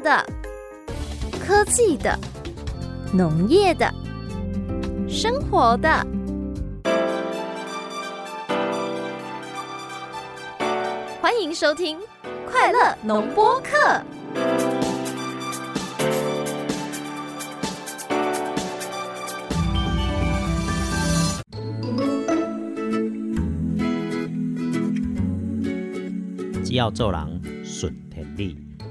的、科技的、农业的、生活的。欢迎收听《快乐农播课》。只要做人，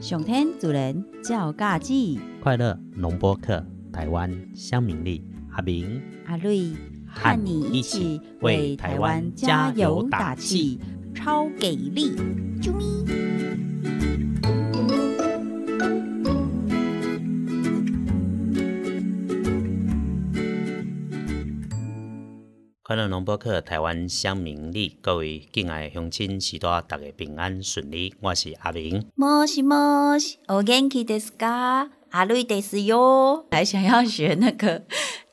上天主人照家己，快乐农播客，台湾香明丽，阿明阿瑞和你一起为台湾加油打气，超给力！啾咪。快乐农播课，台湾乡民力，各位敬爱的乡亲，祈祷大家平安顺利。我是阿明，もしもし、お元気ですか？阿瑞ですよ。还想要学那个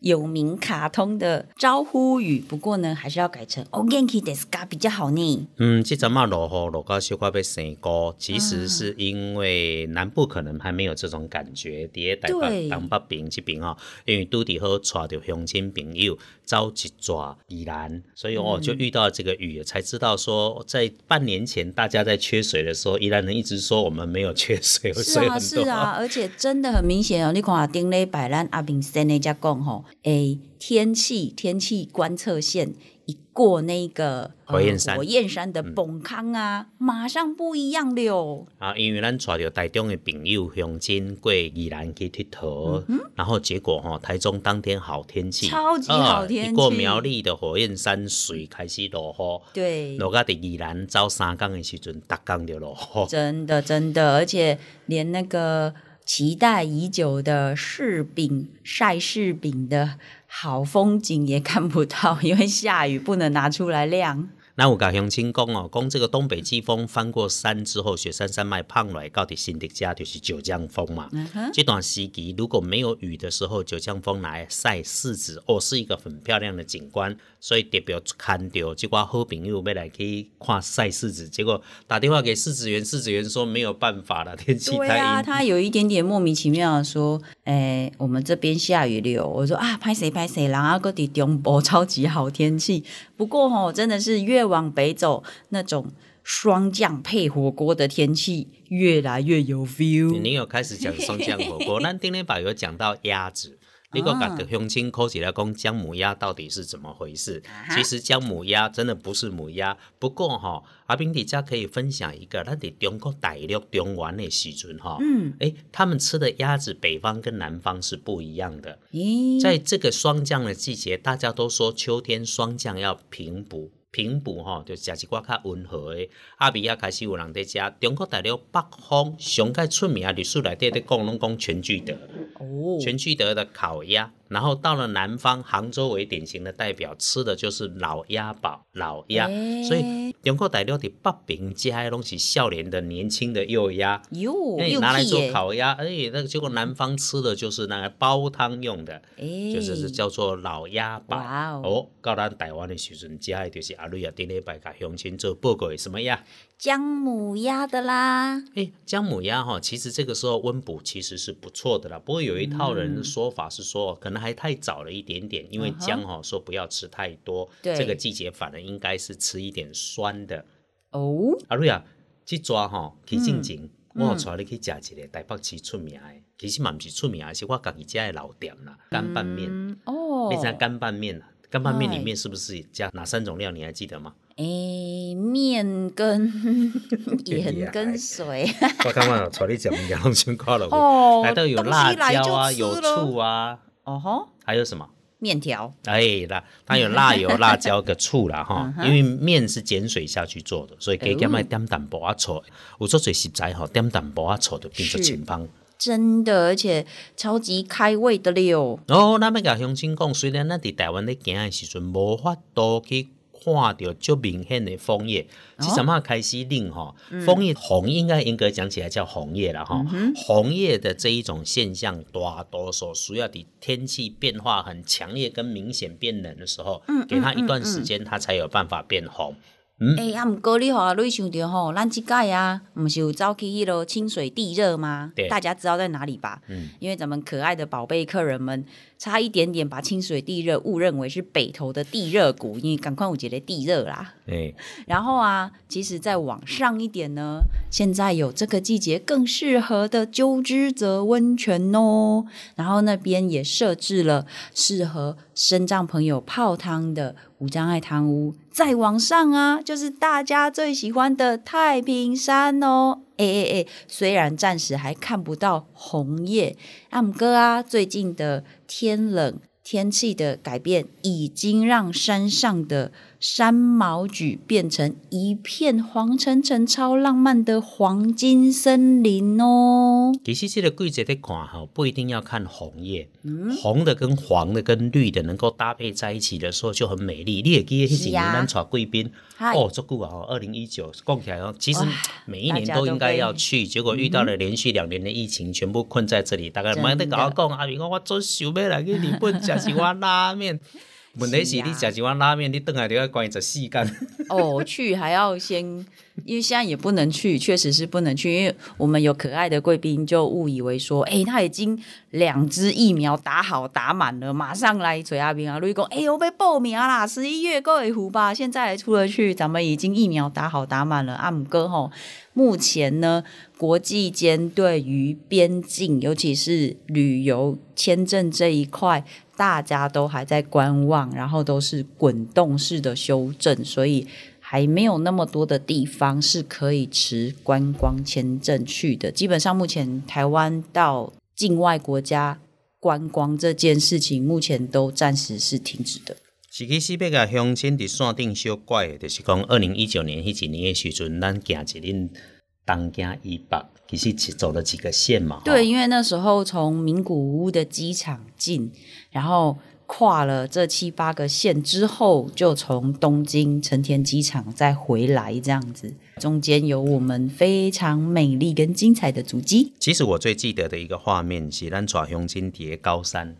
有名卡通的招呼语，不过呢，还是要改成お元気ですか比较好呢。嗯，这阵嘛落雨落到小可要生歌，其实是因为南部可能还没有这种感觉，伫个台北对东北边这边哦，因为拄伫好带着乡亲朋友走一抓宜兰，所以哦就遇到这个雨，才知道说在半年前大家在缺水的时候，宜兰人一直说我们没有缺水，是啊，水很多。是啊，而且真的很明显哦。你看顶礼拜咱阿明先的家讲吼， 诶，天气天气观测线一过那个、呃火焰山。火焰山的崩坑啊，马上不一样了。哦。啊，因为咱带着台中的朋友乡亲过宜兰去佚佗，然后结果吼、台中当天好天气，超级好天气。过苗栗的火焰山水开始落雨，对，落到伫宜兰走三工的时阵，逐工就落雨。真的真的，而且连那个期待已久的柿饼晒柿饼的好风景也看不到，因为下雨不能拿出来晾。那我甲乡亲讲哦，讲这个东北季风翻过山之后，雪山山脉胖来到底新的家就是九江风嘛。嗯，这段时期如果没有雨的时候，九江风来晒柿子，哦，是一个很漂亮的景观，所以特别看到这寡好朋友要来去看晒柿子，结果打电话给柿子园，柿子园说没有办法了，天气太对啊，他有一点点莫名其妙的说，诶、我们这边下雨了。我说啊，拍谁拍谁，然后个地中部超级好天气。不过吼、真的是越往北走，那种霜降配火锅的天气越来越有 feel。你有开始讲双酱火锅，那丁天宝有讲到鸭子。你个甲个乡亲考起来讲姜母鸭到底是怎么回事？其实姜母鸭真的不是母鸭，不过哈、阿炳底家可以分享一个，咱伫中国大陆中原的时阵哈，嗯，诶，他们吃的鸭子北方跟南方是不一样的。咦，在这个霜降的季节，大家都说秋天霜降要平补。平补吼，就食一寡较温和的。阿比亚开始有人伫食，中国大陆北方上界出名的历史内底咧讲，拢讲全聚德。哦，全聚德的烤鸭，然后到了南方，杭州为典型的代表，吃的就是老鸭煲、老鸭，诶所以中国大陆的北平吃的东西，少年的、年轻的幼鸭，哟，那你拿来做，烤鸭，而且那个结果南方吃的就是那个煲汤用的，诶就是是叫做老鸭煲。哦。哦，到咱台湾的时阵，食的就是阿瑞啊，顶礼拜甲乡亲做报告的什么鸭？姜母鸭的啦，哎，姜母鸭哈，其实这个时候温补其实是不错的啦。不过有一套人的说法是说，可能还太早了一点点，因为姜哈说不要吃太多，对这个季节反而应该是吃一点酸的。哦，阿瑞啊，这抓哈去进前，嗯我有带你去食一个台北市出名的，其实嘛不是出名的，是我家己家的老店啦，干拌面。嗯哦，你知道干拌面啊？干拌面里哎面是不是加哪三种料？你还记得吗？诶，面跟 盐跟水，我刚刚带你讲两种情况了。哦来到有辣椒啊，有醋啊，哦吼，还有什么？面条，哎，辣，它有辣油、辣椒跟醋啦哈 因为面是碱水下去做的，所以加减哦爱点淡薄啊醋。有做最实在吼，点淡薄啊醋就变成是清芳。真的，而且超级开胃的了。哦，咱要甲乡亲讲，虽然咱伫台湾咧行的时阵，无法度去看到足明显的枫叶，哦是什么开始令哈？枫叶红应该严格讲起来叫红叶了哈。嗯红叶的这一种现象，大多数需要的天气变化很强烈跟明显变冷的时候，嗯给它一段时间，它才有办法变红。嗯哎、啊，毋过你互阿瑞想着吼，咱即届啊，毋是有走去迄落清水地热吗对？大家知道在哪里吧？嗯因为咱们可爱的宝贝客人们差一点点把清水地热误认为是北投的地热谷，因为赶快有一个地热啦。哎，然后啊，其实再往上一点呢，现在有这个季节更适合的鸠之泽温泉哦。然后那边也设置了适合深藏朋友泡汤的无障碍汤屋。再往上啊，就是大家最喜欢的太平山哦。哎哎哎，虽然暂时还看不到红叶，阿姆哥啊，最近的天冷。天气的改变已经让山上的山毛榉变成一片黄澄澄、超浪漫的黄金森林哦。其实这个季节在看哈，不一定要看红叶，嗯红的跟黄的跟绿的能够搭配在一起的时候就很美丽。你也记得那几年咱带贵宾哦，足久啊，哦，二零一九讲起来哦，其实每一年都都应该要去，结果遇到了连续两年的疫情，全部困在这里。大概真的没得跟我讲，阿明讲我真想要来去日本吃一碗拉面。问题是你食一碗拉面，你等下就要关十四天。哦，去还要先，因为现在也不能去，确实是不能去，因为我们有可爱的贵宾就误以为说，哎、他已经两支疫苗打好打满了，马上来垂阿兵啊，瑞公，哎、我被报名啦，十一月够会湖吧，现在出得去，咱们已经疫苗打好打满了，阿姆哥吼。目前呢，国际间对于边境，尤其是旅游签证这一块，大家都还在观望，然后都是滚动式的修正，所以还没有那么多的地方是可以持观光签证去的。基本上，目前台湾到境外国家观光这件事情，目前都暂时是停止的。是其实要甲乡亲伫线顶小怪，就是讲二零一九年迄一年的时阵，咱行一恁东京以北，其实只走了几个线嘛。吼对，，因为那时候从名古屋的机场进，然后跨了这七八个线之后，就从东京成田机场再回来，这样子，中间有我们非常美丽跟精彩的足迹。其实我最记得的一个画面是咱带乡亲伫高山。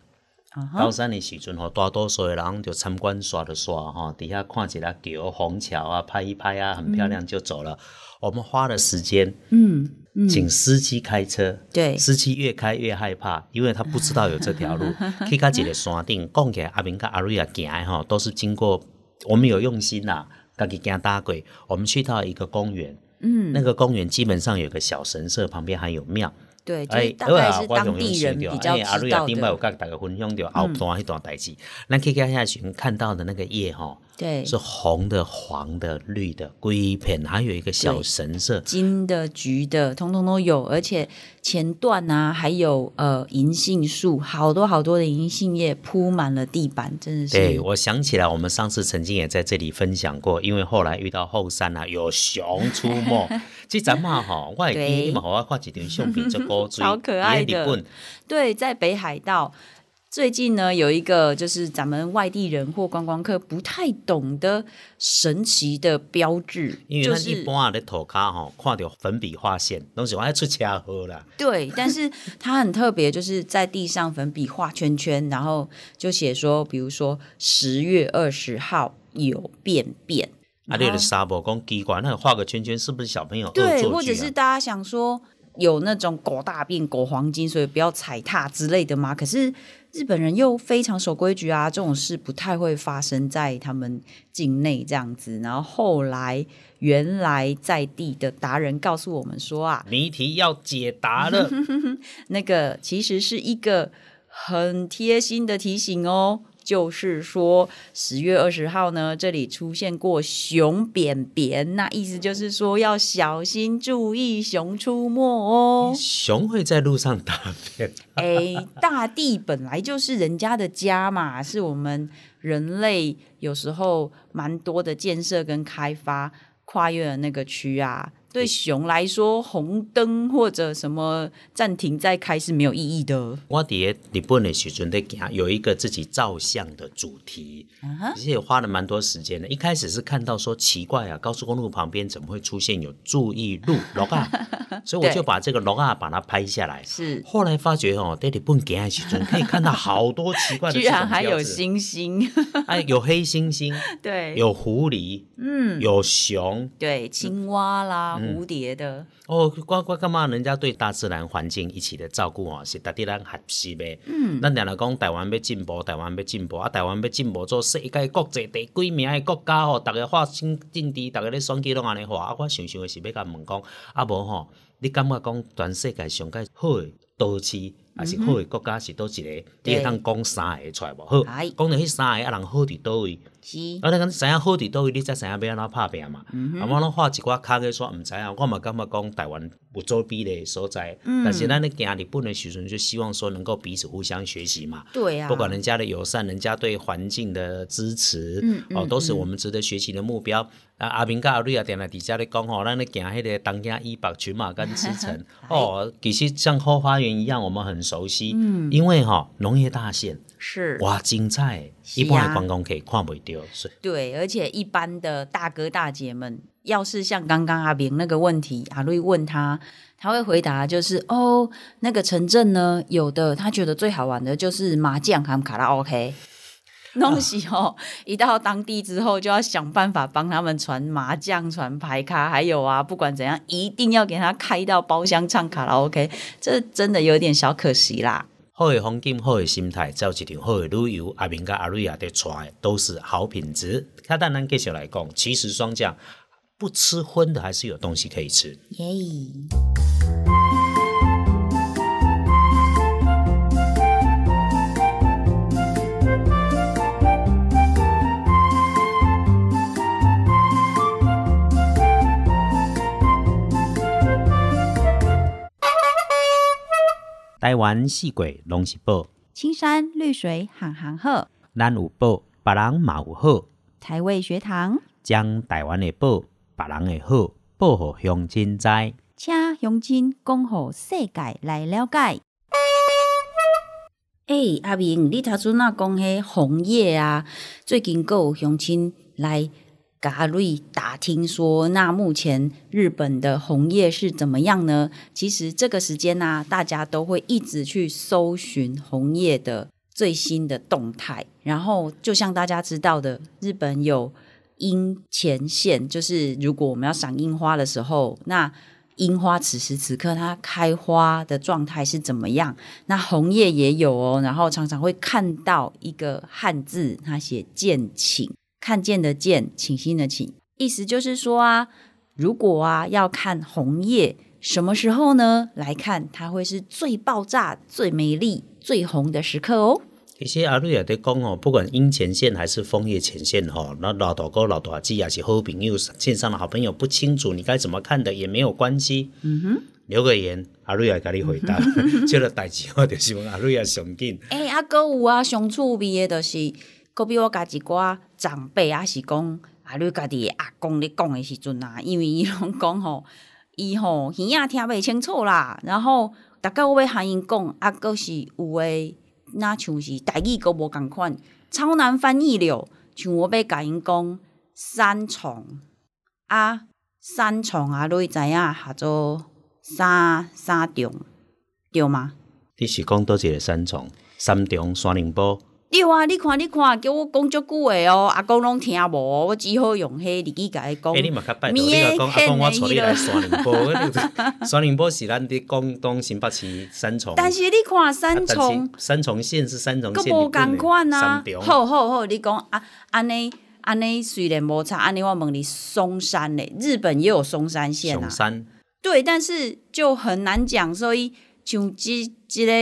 啊高山的时阵吼，大多数的人就参观耍了耍吼，底下看一下桥、虹桥啊，拍一拍啊，很漂亮就走了。我们花了时间，嗯嗯，请司机开车，对司机越开越害怕，因为他不知道有这条路。去到一个山顶，讲起来阿明跟阿瑞亚行的吼，都是经过我们有用心呐、家己行大轨。我们去到一个公园，嗯，那个公园基本上有个小神社，旁边还有庙。对，就是大概是当地人比较哎阿瑞知道亚顶摆有的，甲大家分享着后段迄段代志。咱去到下群看到的那个叶吼，对，是红的、黄的、绿的，龟片，还有一个小神社。金的、橘的，通通都有，而且前段啊，还有呃银杏树，好多好多的银杏叶铺满了地板，真的是对，我想起来，我们上次曾经也在这里分享过，因为后来遇到后山啊，有熊出没。这阵嘛吼，我会记你 嘛，互我看一张相片，这古锥，超可爱的对，在北海道。最近呢，有一个就是咱们外地人或观光客不太懂的神奇的标志，因为一般啊咧涂骹吼，看到粉笔画线，拢是我爱出车祸啦。对，但是它很特别，就是在地上粉笔画圈圈，然后就写说，比如说十月二十号有便便，啊，你的沙漠讲奇怪，那个画个圈圈是不是小朋友恶对？或者是大家想说有那种狗大便、狗黄金，所以不要踩踏之类的吗？可是日本人又非常守规矩啊，这种事不太会发生在他们境内这样子。然后后来，原来在地的达人告诉我们说啊，谜题要解答了。那个其实是一个很贴心的提醒哦。就是说，十月二十号呢，这里出现过熊便便，那意思就是说要小心注意熊出没哦。熊会在路上大便，哎，大地本来就是人家的家嘛，是我们人类有时候蛮多的建设跟开发跨越了那个区啊，对熊来说，红灯或者什么暂停再开是没有意义的。我伫日本的时阵在行，有一个自己照相的主题，其实也花了蛮多时间的。一开始是看到说奇怪啊，高速公路旁边怎么会出现有注意路 log 啊，所以我就把这个 log 啊把它拍下来。是，后来发觉哦，在日本行的时阵可以看到好多奇怪的，居然还有星星，哎，有黑猩猩，对，有狐狸，嗯，有熊，对，青蛙啦。蝴蝶的哦，我我感觉？人家对大自然环境一起的照顾哦，是值得咱学习的。嗯，咱常常讲台湾要进步，台湾要进步啊，台湾要进步做世界国际第几名的国家哦，大家画新政治，大家咧选举拢安尼话啊。我想想的是要甲问讲，啊无吼，你感觉讲全世界上个好的都市？还是好诶国家是倒一个？你会当讲三个出来无？好，讲到迄三个啊，人好伫倒位？是，啊，你讲知影好伫倒位，你才知影要安怎拍拼嘛？啊，我拢画一寡卡去说，毋知影，我嘛感觉讲台湾有作弊的所在，但是咱咧行日本诶时阵，就希望说能够彼此互相学习嘛。对啊，不管人家的友善，人家对环境的支持，嗯哦，都是我们值得学习的目标。啊，阿明甲阿瑞啊，定来底下咧讲吼，咱咧行迄个东京一百群马跟之城，哦，其实像后花园一样，我们很熟悉。嗯，因为哈农业大县是哇精彩，一般的观光可以看不到。是，对，而且一般的大哥大姐们，要是像刚刚阿明那个问题，阿瑞问他，他会回答就是哦，那个城镇呢，有的他觉得最好玩的就是麻将和卡拉 OK。东西哦，一到当地之后就要想办法帮他们传麻将、传牌卡，还有啊，不管怎样，一定要给他开到包厢唱卡拉 OK，这真的有点小可惜啦。好的风景、好的心态，有一条好的旅游，阿明跟阿瑞亚的船都是好品质。他当然继续来讲，其实双降不吃荤的还是有东西可以吃。耶。台湾四季拢是宝，青山绿水行行好，咱有宝，别人嘛有好。台味学堂将台湾的宝，别人的好，报互乡亲知，请乡亲讲互世界来了解。诶，阿明，你头先那讲迄红叶啊，最近有乡亲来。嘎瑞打听说，那目前日本的红叶是怎么样呢？其实这个时间呢，大家都会一直去搜寻红叶的最新的动态。然后，就像大家知道的，日本有樱前线，就是如果我们要赏樱花的时候，那樱花此时此刻它开花的状态是怎么样？那红叶也有哦，然后常常会看到一个汉字，它写“见请”。看见的见，请心的请，意思就是说啊，如果啊要看红叶，什么时候呢？来看它会是最爆炸、最美丽、最红的时刻哦。其实阿瑞也在讲哦，不管樱前线还是枫叶前线哈，那老大哥、老大姐也是好朋友，线上的好朋友不清楚你该怎么看的也没有关系。嗯哼，留个言，阿瑞也给你回答。这个代志我就是问阿瑞也上紧。哎，阿哥有啊，上趣味的就是。可比我家一寡长辈也是讲，啊，你家己阿公咧讲的时阵啊，因为伊拢讲吼，伊吼耳仔听袂清楚啦，然后逐个我要喊因讲，啊，佫是有诶，那像是台语佫无共款，超难翻译了。像我要甲因讲三重啊，三重啊，你知影下做三三重对吗？你是讲倒一个三重？三重山林堡。对啊，你看你看，叫我讲足久诶哦，阿公拢听无，我只好用迄日语甲伊讲。诶，你嘛较拜托，你甲讲阿公，我带你来 山林坡。山林坡是咱伫广东新北市三重。但是你看三重，三重县是三重县无共款啊。好好好，你讲啊，安尼安尼虽然无差，安尼我问你，松山嘞，日本也有松山县啊。松山。对，但是就很难讲，所以像即即个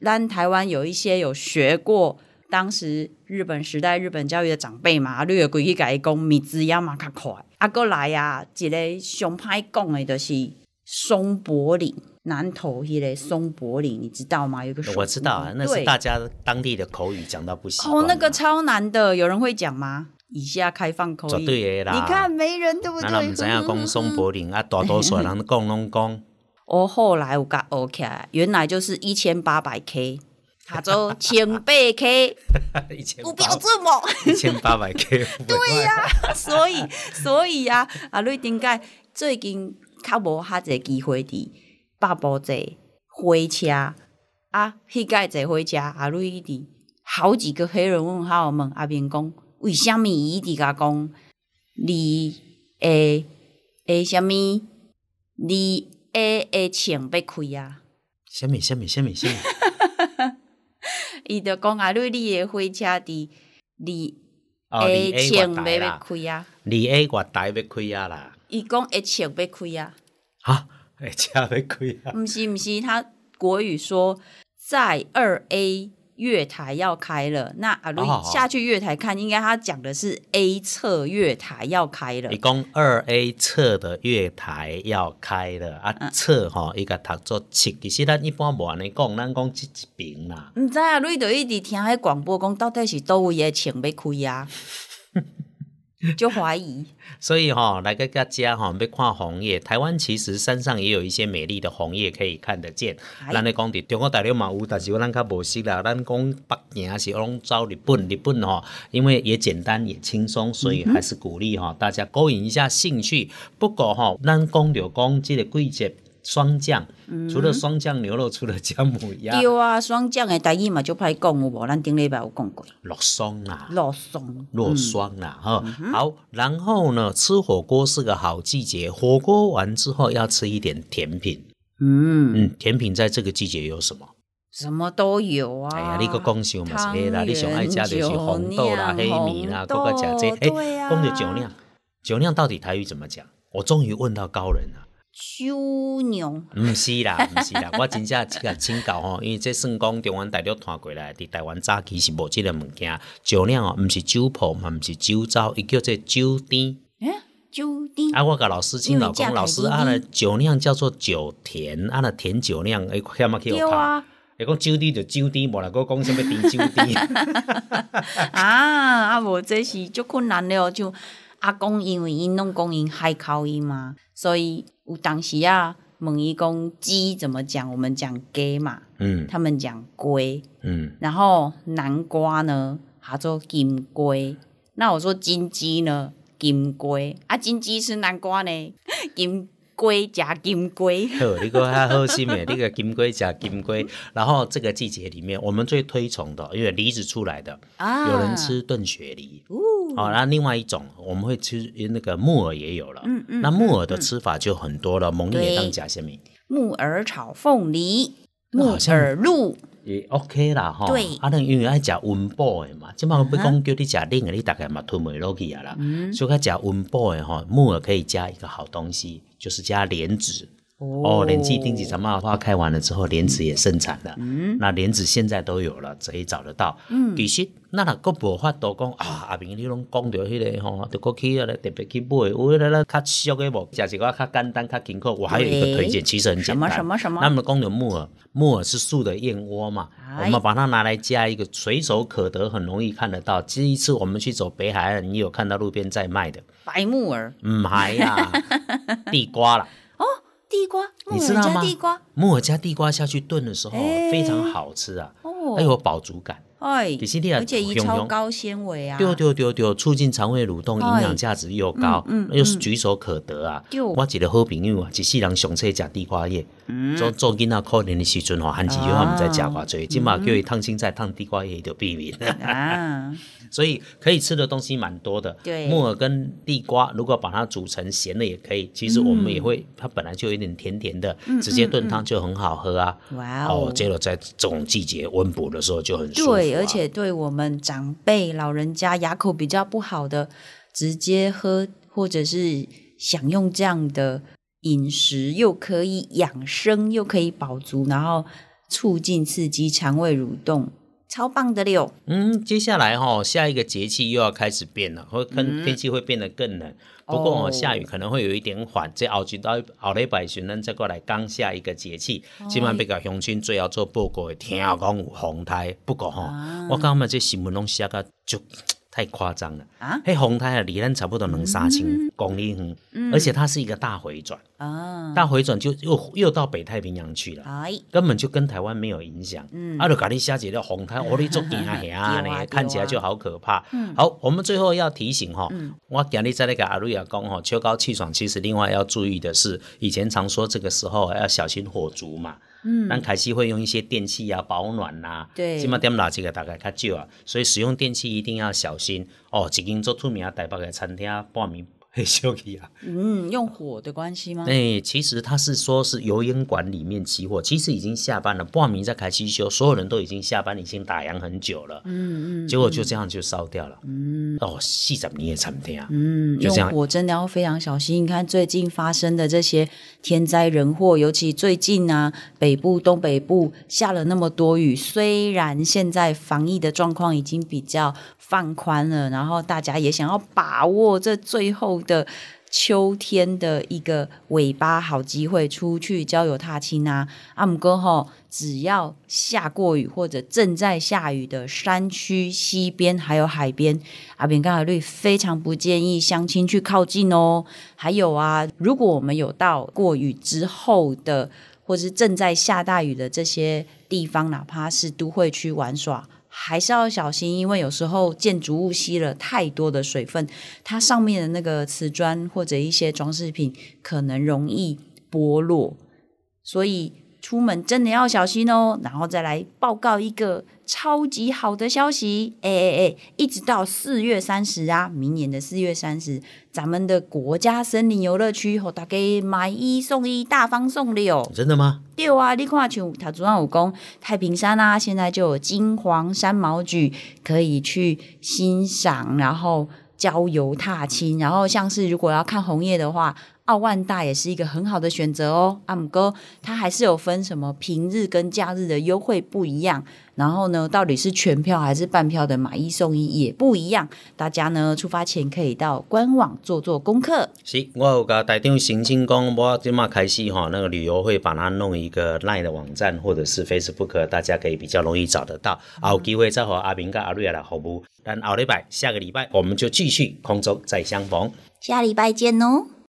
咱台湾有一些有学过。当时日本时代日本教育的长辈嘛，你有规去甲伊讲，米字也嘛较快。啊，过来啊，一个上歹讲的，就是松柏岭南头迄个松柏岭，你知道吗？有个我知道啊，那是大家当地的口语讲到不行。哦，那个超难的，有人会讲吗？以下开放口语绝。对的啦。你看没人对不对咱若毋知影讲松？柏林啊，大多数的人讲拢讲我 后来我甲学起来，原来就是一千八百 K，他做千八 K，一千有标准哦。一千八百 K，对呀、所以，所以啊，啊，你顶解最近较无遐济机会伫北部坐火车啊，迄届坐火车啊，你伫好几个黑人问号问阿明讲，为虾米伊伫甲讲你诶诶虾米你诶诶穿要开啊？什么什么什么什么，伊就讲啊，瑞丽诶火车伫二 A 穿要要开啊？二 A 月台要开啊啦，伊讲会穿要开啊？哈，哎，车要开啊，毋是毋是，他国语说在二 A 月台要开了，那阿鲁哦下去月台看，应该他讲的是 A 侧月台要开了你。讲二 A 侧的月台要开了啊，嗯侧吼伊甲读作侧，其实咱一般无安尼讲，咱讲即一边啦。毋知啊，瑞就一直听迄广播讲，到底是倒位的墙要开啊？就怀疑，所以哈、来个大家哈、要看红叶。台湾其实山上也有一些美丽的红叶可以看得见。哎咱咧讲伫中国大陆嘛有，但是咱较无识啦。咱讲北京是拢走日本，日本哈、因为也简单也轻松，所以还是鼓励哈、大家勾引一下兴趣。不过哈、咱讲着讲这个季节霜降，除了霜降牛肉，除了姜母鸭，对啊，霜降的台语嘛就歹讲有无？咱顶礼拜有讲过，落霜啦。落霜，落霜啦，哈、好，然后呢，吃火锅是个好季节，火锅完之后要吃一点甜品，嗯，嗯，甜品在这个季节有什么？什么都有啊。哎呀，你个讲想嘛是迄啦，你上爱食就是红豆啦、黑米啦，酿搁个食这，红豆对哎，啊讲着酒酿，酒酿到底台语怎么讲？我终于问到高人了。酒酿，毋是啦，毋是啦，我真正去甲请教吼，因为这算讲中原大陆传过来，伫台湾早期是无即个物件，酒酿哦，毋是酒铺，嘛毋是酒糟，伊叫做酒甜。诶，酒甜啊，我甲老师请教讲，因为老师啊，那酒酿叫做酒甜，啊，那甜酒酿，哎，险啊去对互拍。啊，伊讲酒甜就酒甜，无啦，搁讲什么甜酒甜。啊啊无这是足困难了哦，就阿公因为因拢讲因海口音嘛，所以有当时啊问伊讲鸡怎么讲，我们讲鸡嘛，嗯。他们讲龟，嗯，然后南瓜呢，他做金龟。那我说金鸡呢，金龟。啊，金鸡吃南瓜呢，金龟加金龟。呵，你个还好心诶，那个金龟加金龟。然后这个季节里面，我们最推崇的，因为梨子出来的，啊有人吃炖雪梨。哦，哦，那另外一种我们会吃那个木耳也有了。嗯嗯那木耳的吃法就很多了，蒙也当加些米？木耳炒凤梨，木耳露，也 OK 啦吼。对啊，咱因为爱食温补的嘛，即摆不讲叫你食冷的，你大概嘛吞袂落去啊啦。嗯所以讲食温补的吼，木耳可以加一个好东西，就是加莲子。哦，莲子丁子什么花开完了之后，莲子也盛产了。嗯，那莲子现在都有了，可以找得到。嗯，其实那若个无法度讲啊，阿明你拢讲着迄个吼，就过去啊咧特别去买，有迄个咧较俗的无，食一个较简单、较轻口。我还有一个推荐，其实很简单什么。什么什么那么讲的木耳，木耳是树的燕窝嘛，哎我们把它拿来加一个随手可得，很容易看得到。这一次我们去走北海岸，你有看到路边在卖的？白木耳，唔系啦，地瓜啦。地瓜，你知道吗？木耳加地瓜下去炖的时候，哎。非常好吃啊，哦。还有饱足感。哎其实你也而且一超高纤维啊，对对对对，促进肠胃蠕动，营哎养价值又高，嗯嗯又是举手可得啊。我一个好朋友啊，一世人上车食地瓜叶，做做囡仔可怜的时阵吼，含钱药毋知食偌济，今嘛叫伊烫青菜、烫地瓜叶就避免。啊，所以可以吃的东西蛮多的。对木耳跟地瓜，如果把它煮成咸的也可以。其实我们也会，它本来就有点甜甜的，直接炖汤就很好喝啊。哇哦哦，结果在这种季节温补的时候就很舒服、啊。对，而且对我们长辈、老人家牙口比较不好的，直接喝或者是享用这样的饮食，又可以养生，又可以饱足，然后促进刺激肠胃蠕动，超棒的了。嗯，接下来哈、下一个节气又要开始变了，会跟天气会变得更冷。不过、嗯哦哦、下雨可能会有一点缓，这后一到后礼拜时咱再过来刚下一个节气，哦今晚比较乡亲最后做报告的，听讲有风台。不过吼、啊我感觉这新闻拢写甲足太夸张了。啊！嘿，红台啊，离咱差不多能三千公里远，而且它是一个大回转，啊，大回转就又又到北太平洋去了。哎，根本就跟台湾没有影响，嗯，啊，就搞你下姐的红台，我哩做惊啊呀对啊。呢，看起来就好可怕。好，我们最后要提醒哈，我今日在那个阿瑞亚讲哈，秋高气爽，其实另外要注意的是，以前常说这个时候要小心火烛嘛。嗯，那凯西会用一些电器啊保暖呐、对起码点垃圾个大概较少啊，所以使用电器一定要小心哦。一间做出名台北的餐厅半暝会烧去啊。嗯，用火的关系吗？哎、其实他是说是油烟管里面起火，其实已经下班了，报名在开西修，所有人都已经下班，已经打烊很久了。嗯嗯，结果就这样就烧掉了。嗯，哦，四十年的餐厅啊。嗯，就这样用火真的要非常小心。你看最近发生的这些天灾人祸，尤其最近啊，北部、东北部下了那么多雨，虽然现在防疫的状况已经比较放宽了，然后大家也想要把握这最后的。秋天的一个尾巴好机会，出去郊游踏青啊！阿姆哥吼，只要下过雨或者正在下雨的山区、溪边还有海边，阿扁刚好率非常不建议乡亲去靠近哦。还有啊，如果我们有到过雨之后的，或是正在下大雨的这些地方，哪怕是都会区玩耍。还是要小心，因为有时候建筑物吸了太多的水分，它上面的那个瓷砖或者一些装饰品可能容易剥落，所以出门真的要小心哦。然后再来报告一个超级好的消息，哎哎哎，一直到四月三十啊，明年的四月三十，咱们的国家森林游乐区和大家买一送一，大方送六。真的吗？对啊，你看像他昨晚武功太平山啊，现在就有金黄山毛榉可以去欣赏，然后郊游踏青，然后像是如果要看红叶的话，奥万大也是一个很好的选择哦。阿姆哥它还是有分什么平日跟假日的优惠不一样，然后呢，到底是全票还是半票的买一送一也不一样。大家呢出发前可以到官网做做功课。是，我有甲台长申请讲，我今嘛开始哈，那个旅游会把它弄一个 LINE 的网站，或者是 Facebook，大家可以比较容易找得到。啊有机会再和阿明跟阿瑞来服务。但后礼拜下个礼拜我们就继续空中再相逢。下礼拜见哦。